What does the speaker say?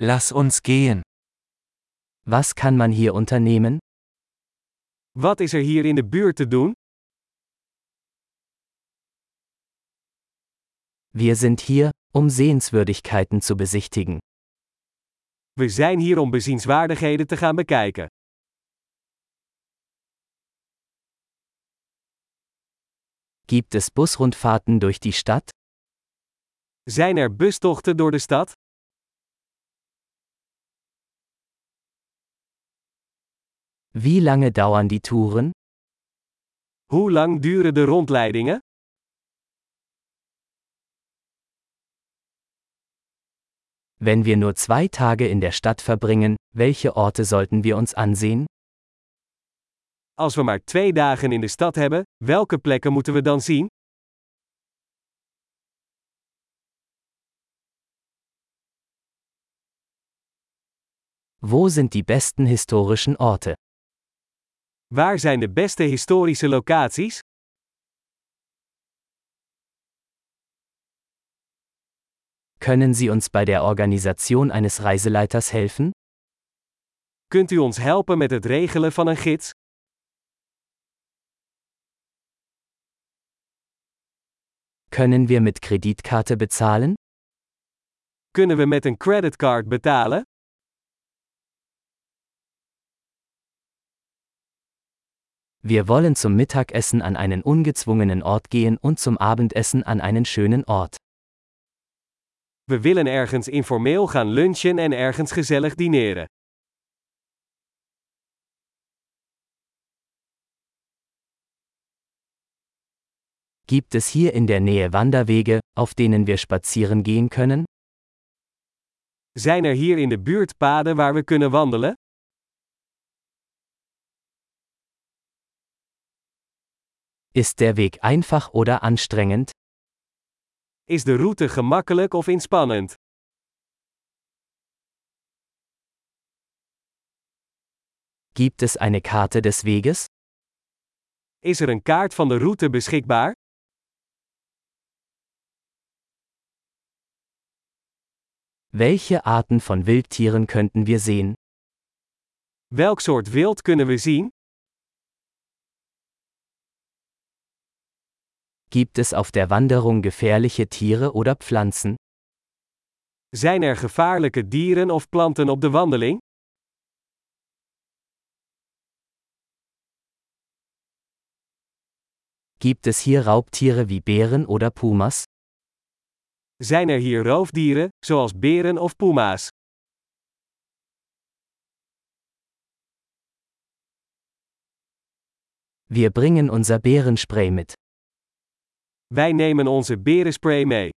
Lass uns gehen. Was kann man hier unternehmen? Wat is er hier in de buurt te doen? Wir sind hier, um Sehenswürdigkeiten zu besichtigen. We zijn hier om bezienswaardigheden te gaan bekijken. Gibt es Busrundfahrten durch die Stadt? Zijn er bustochten door de stad? Wie lange dauern die Touren? Hoe lang duren de rondleidingen? Wenn wir nur zwei Tage in der Stadt verbringen, welche Orte sollten wir uns ansehen? Als we maar twee dagen in de stad hebben, welke plekken moeten we dan zien? Wo sind die besten historischen Orte? Waar zijn de beste historische locaties? Können Sie uns bei der Organisation eines Reiseleiters helfen? Kunt u ons helpen met het regelen van een gids? Können wir mit Kreditkarte bezahlen? Kunnen we met een creditcard betalen? Wir wollen zum Mittagessen an einen ungezwungenen Ort gehen und zum Abendessen an einen schönen Ort. We willen ergens informeel gaan lunchen en ergens gezellig dineren. Gibt es hier in der Nähe Wanderwege, auf denen wir spazieren gehen können? Zijn er hier in de buurt paden waar we kunnen wandelen? Ist der Weg einfach oder anstrengend? Is de route gemakkelijk of inspannend? Gibt es eine Karte des Weges? Is er een kaart van de route beschikbaar? Welche Arten von Wildtieren könnten wir sehen? Welk soort wild kunnen we zien? Gibt es auf der Wanderung gefährliche Tiere oder Pflanzen? Zijn er gevaarlijke dieren of planten op de wandeling? Gibt es hier Raubtiere wie Bären oder Pumas? Zijn er hier roofdieren, zoals beren of puma's? Wir bringen unser Bärenspray mit. Wij nemen onze berenspray mee.